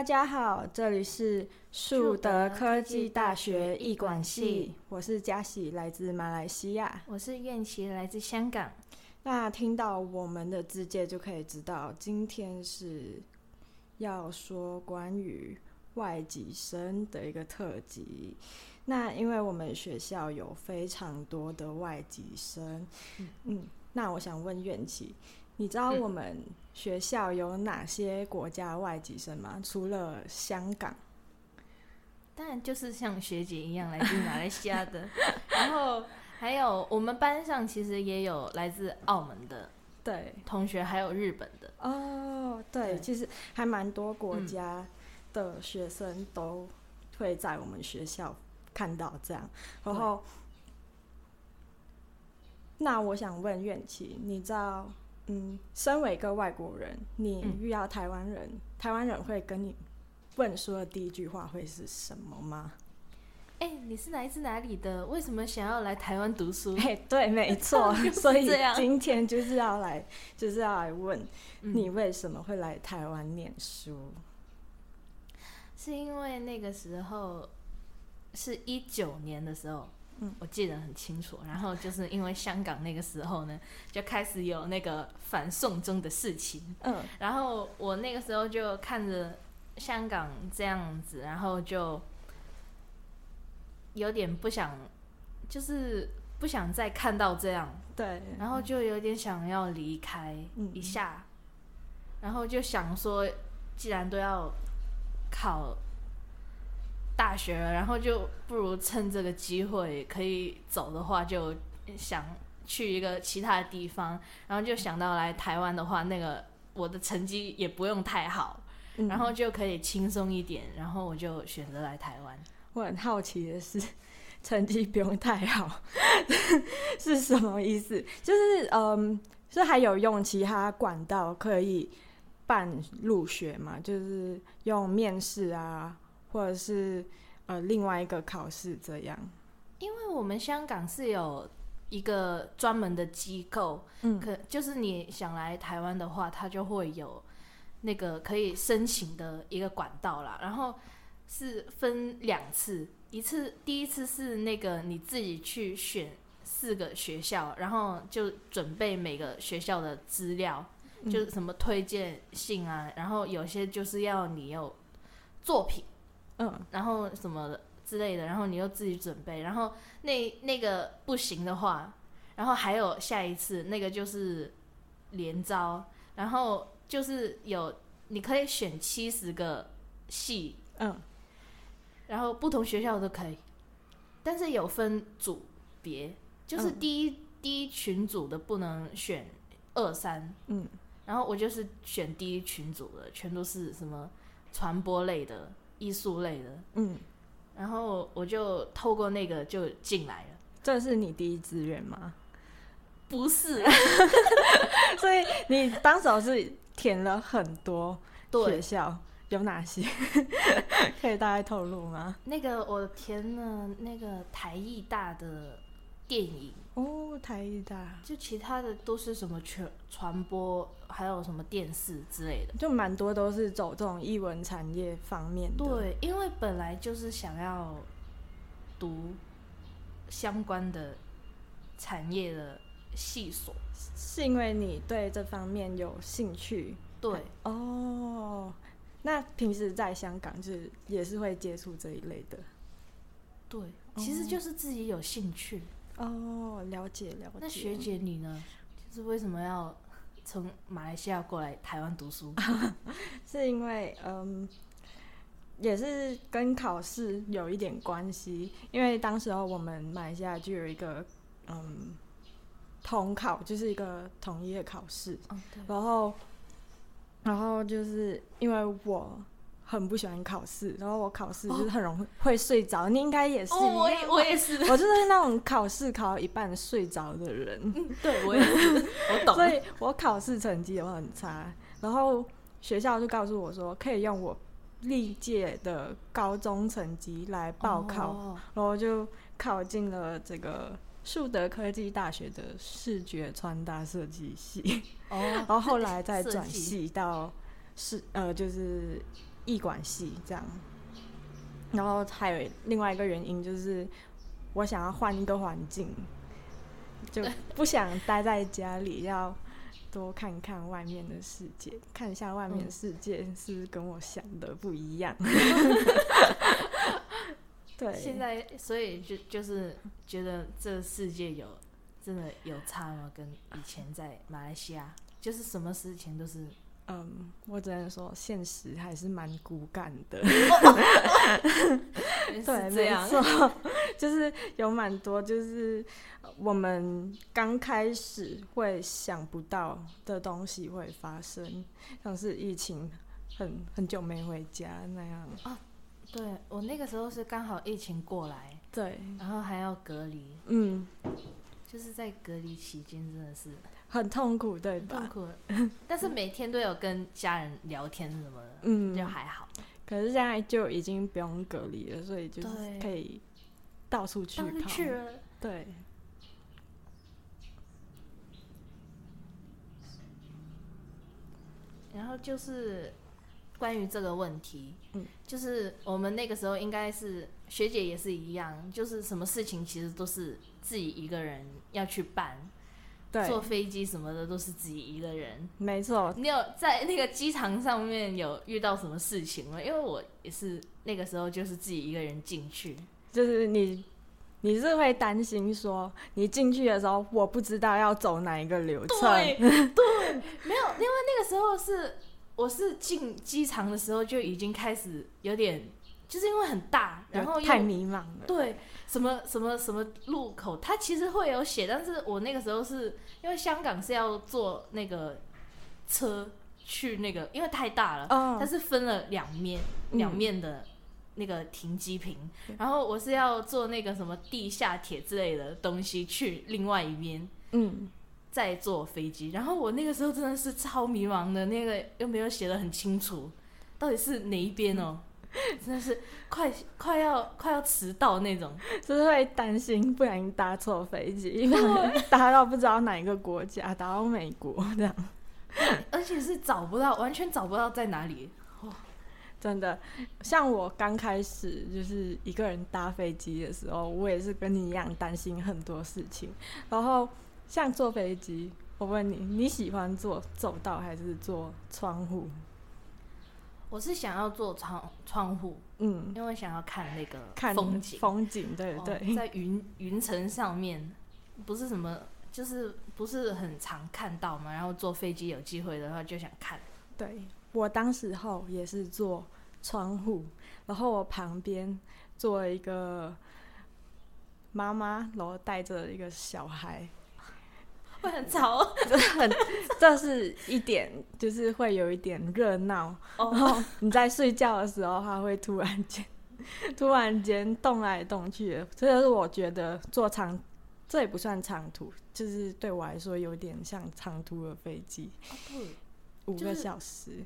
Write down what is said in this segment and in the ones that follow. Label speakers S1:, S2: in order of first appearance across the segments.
S1: 大家好，这里是树德科技大学艺管系，我是嘉喜，来自马来西亚。
S2: 我是苑琪，来自香港。
S1: 那听到我们的字界就可以知道，今天是要说关于外籍生的一个特辑。那因为我们学校有非常多的外籍生，嗯，那我想问苑琪，你知道我们学校有哪些国家外籍生吗？除了香港，
S2: 当然就是像学姐一样来自马来西亚的，然后还有我们班上其实也有来自澳门的
S1: 对
S2: 同学，还有日本的。
S1: 哦，对，其实还蛮多国家的学生都会在我们学校看到这样。然后，那我想问苑琪，你知道？嗯，身为一个外国人，你遇到台湾人，台湾人会跟你问说的第一句话会是什么吗？
S2: 哎，你是来自哪里的？为什么想要来台湾读书？
S1: 哎，对，没错，所以今天就是要来，就是要来问你为什么会来台湾念书？
S2: 是因为那个时候是一九年的时候。嗯，我记得很清楚。然后就是因为香港那个时候呢，就开始有那个反送中的事情。嗯，然后我那个时候就看着香港这样子，然后就有点不想，就是不想再看到这样。
S1: 对。
S2: 然后就有点想要离开一下，然后就想说，既然都要考。大学了，然后就不如趁这个机会可以走的话，就想去一个其他的地方，然后就想到来台湾的话，那个我的成绩也不用太好，然后就可以轻松一点，然后我就选择来台湾。
S1: 我很好奇的是，成绩不用太好 是什么意思？就是嗯，是还有用其他管道可以办入学嘛？就是用面试啊。或者是呃另外一个考试这样，
S2: 因为我们香港是有一个专门的机构，嗯，可就是你想来台湾的话，它就会有那个可以申请的一个管道啦。然后是分两次，一次第一次是那个你自己去选四个学校，然后就准备每个学校的资料，就是什么推荐信啊，然后有些就是要你有作品。嗯，然后什么之类的，然后你又自己准备，然后那那个不行的话，然后还有下一次那个就是连招，然后就是有你可以选七十个系，嗯，然后不同学校都可以，但是有分组别，就是第一第一群组的不能选二三，嗯，然后我就是选第一群组的，全都是什么传播类的。艺术类的，嗯，然后我就透过那个就进来了。
S1: 这是你第一志愿吗？
S2: 不是，
S1: 所以你当时是填了很多学校，有哪些？可以大概透露吗？
S2: 那个我填了那个台艺大的电影。
S1: 哦，台艺大，
S2: 就其他的都是什么传传播，还有什么电视之类的，
S1: 就蛮多都是走这种艺文产业方面
S2: 的。对，因为本来就是想要读相关的产业的系所，
S1: 是因为你对这方面有兴趣。
S2: 对，
S1: 哦，那平时在香港就是也是会接触这一类的。
S2: 对，其实就是自己有兴趣。
S1: 哦，了解了解。
S2: 那学姐你呢？就是为什么要从马来西亚过来台湾读书？
S1: 是因为嗯，也是跟考试有一点关系。因为当时候我们马来西亚就有一个嗯统考，就是一个统一的考试。然后，然后就是因为我。很不喜欢考试，然后我考试就是很容易会睡着。你应该也是，
S2: 我也我也是，
S1: 我就是那种考试考到一半睡着的人。
S2: 对，我也是，我懂。
S1: 所以我考试成绩也很差，然后学校就告诉我说，可以用我历届的高中成绩来报考，然后就考进了这个树德科技大学的视觉穿搭设计系。哦，然后后来再转系到是呃就是。艺管系这样。然后还有另外一个原因就是，我想要换一个环境，就不想待在家里，要多看看外面的世界，看一下外面的世界是不是跟我想的不一样。对，
S2: 现在所以就就是觉得这世界有真的有差吗？跟以前在马来西亚，就是什么事情都是。
S1: 嗯，我只能说现实还是蛮骨感的。
S2: 对，没
S1: 错，就是有蛮多，就是我们刚开始会想不到的东西会发生，像是疫情，很很久没回家那样。
S2: 啊，对我那个时候是刚好疫情过来，
S1: 对，
S2: 然后还要隔离，
S1: 嗯，
S2: 就是在隔离期间真的是。
S1: 很痛苦，对吧？
S2: 痛苦，但是每天都有跟家人聊天什么的，
S1: 嗯，
S2: 就还好。
S1: 可是现在就已经不用隔离了，所以就是可以到处去跑。
S2: 去了，
S1: 对。
S2: 然后就是关于这个问题，
S1: 嗯，
S2: 就是我们那个时候应该是学姐也是一样，就是什么事情其实都是自己一个人要去办。坐飞机什么的都是自己一个人，
S1: 没错。
S2: 你有在那个机场上面有遇到什么事情吗？因为我也是那个时候就是自己一个人进去，
S1: 就是你你是会担心说你进去的时候我不知道要走哪一个流程，
S2: 对 对，没有，因为那个时候是我是进机场的时候就已经开始有点，就是因为很大，然后
S1: 太迷茫了，
S2: 对。什么什么什么路口，它其实会有写，但是我那个时候是因为香港是要坐那个车去那个，因为太大了，它是分了两面两面的那个停机坪，然后我是要坐那个什么地下铁之类的东西去另外一边，
S1: 嗯，
S2: 再坐飞机，然后我那个时候真的是超迷茫的，那个又没有写的很清楚，到底是哪一边哦？真的是快快要快要迟到那种，
S1: 就是会担心不小心搭错飞机，搭到不知道哪一个国家，搭到美国这样，
S2: 而且是找不到，完全找不到在哪里。哇，
S1: 真的，像我刚开始就是一个人搭飞机的时候，我也是跟你一样担心很多事情。然后像坐飞机，我问你，你喜欢坐走道还是坐窗户？
S2: 我是想要做窗窗户，
S1: 嗯，
S2: 因为想要看那个
S1: 看
S2: 风景，
S1: 风景对对，
S2: 在云云层上面，不是什么，就是不是很常看到嘛。然后坐飞机有机会的话，就想看。
S1: 对我当时候也是坐窗户，然后我旁边坐一个妈妈，然后带着一个小孩。
S2: 会很吵，
S1: 这很，这是一点，就是会有一点热闹。然后你在睡觉的时候，它会突然间，突然间动来动去的。这就是我觉得坐长，这也不算长途，就是对我来说有点像长途的飞机，五个小时，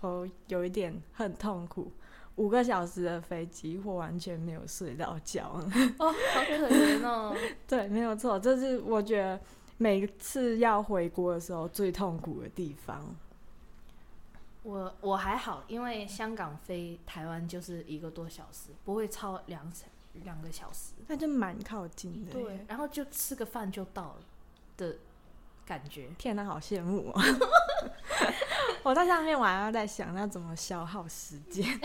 S1: 哦，有一点很痛苦。五个小时的飞机，我完全没有睡到觉。
S2: 哦，好可怜哦。
S1: 对，没有错，这是我觉得。每次要回国的时候，最痛苦的地方。
S2: 我我还好，因为香港飞台湾就是一个多小时，不会超两两个小时，
S1: 那就蛮靠近的。
S2: 对，然后就吃个饭就到了的感觉。
S1: 天哪，好羡慕啊！我在上面，我还要在想要怎么消耗时间，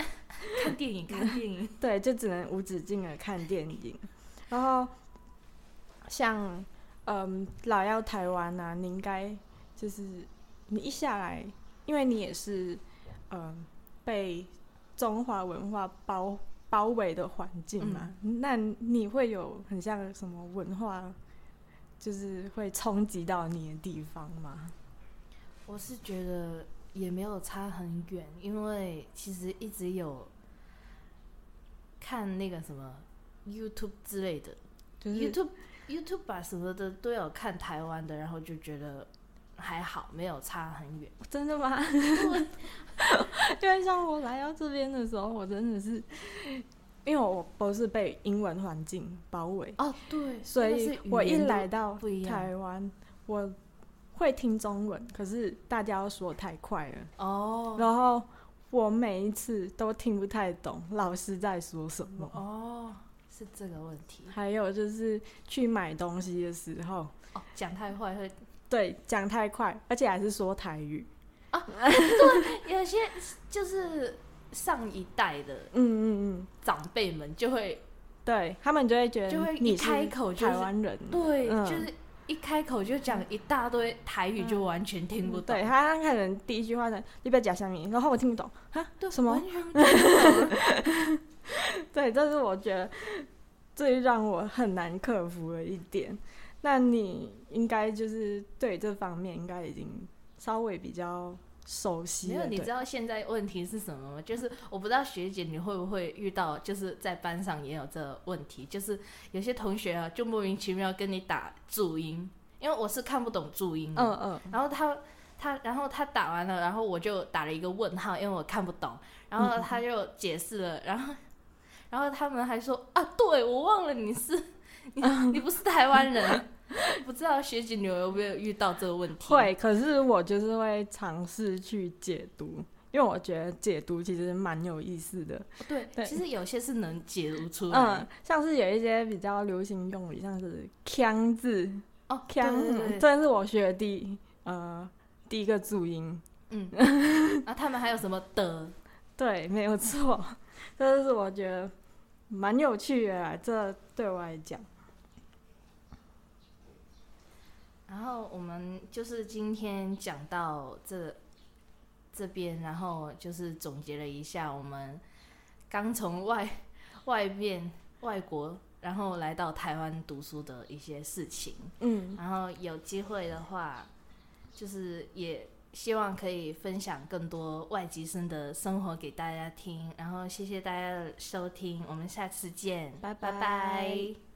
S2: 看电影，看电影。
S1: 对，就只能无止境的看电影。然后像。嗯，来到台湾啊，你应该就是你一下来，因为你也是嗯被中华文化包包围的环境嘛，那你会有很像什么文化，就是会冲击到你的地方吗？
S2: 我是觉得也没有差很远，因为其实一直有看那个什么 YouTube 之类的，
S1: 就是
S2: YouTube。YouTube 啊什么的都有看台湾的，然后就觉得还好，没有差很远。
S1: 真的吗？因为像我来到这边的时候，我真的是，因为我不是被英文环境包围
S2: 哦，对，
S1: 所以我一来到台湾，我会听中文，可是大家都说太快了
S2: 哦，
S1: 然后我每一次都听不太懂老师在说什么。
S2: 哦，是这个问题。
S1: 还有就是去买东西的时候，
S2: 哦，讲太快会，
S1: 对，讲太快，而且还是说台语
S2: 啊。对，有些就是上一代的，嗯嗯嗯，长辈们就会，
S1: 对他们就会觉得
S2: 就会一开口
S1: 台湾人，
S2: 对，就是。一开口就讲一大堆台语，就完全听不懂。
S1: 对他可能第一句话呢，你不要讲下面，然后我听不懂啊，什么？对，这是我觉得最让我很难克服的一点。那你应该就是对这方面应该已经稍微比较。熟悉
S2: 没有？你知道现在问题是什么吗？就是我不知道学姐你会不会遇到，就是在班上也有这个问题，就是有些同学啊，就莫名其妙跟你打注音，因为我是看不懂注音，嗯嗯，然后他他然后他打完了，然后我就打了一个问号，因为我看不懂，然后他就解释了，然后然后他们还说啊，对我忘了你是你 你不是台湾人。不知道学姐你有没有遇到这个问题？
S1: 会，可是我就是会尝试去解读，因为我觉得解读其实蛮有意思的。
S2: 对，其实有些是能解读出来。嗯，
S1: 像是有一些比较流行用语，像是“腔”字
S2: 哦，“腔”
S1: 这是我学的第呃第一个注音。
S2: 嗯，那 他们还有什么的？
S1: 对，没有错，这是我觉得蛮有趣的，这对我来讲。
S2: 然后我们就是今天讲到这这边，然后就是总结了一下我们刚从外 外面外国，然后来到台湾读书的一些事情。嗯，然后有机会的话，就是也希望可以分享更多外籍生的生活给大家听。然后谢谢大家的收听，我们下次见，
S1: 拜拜。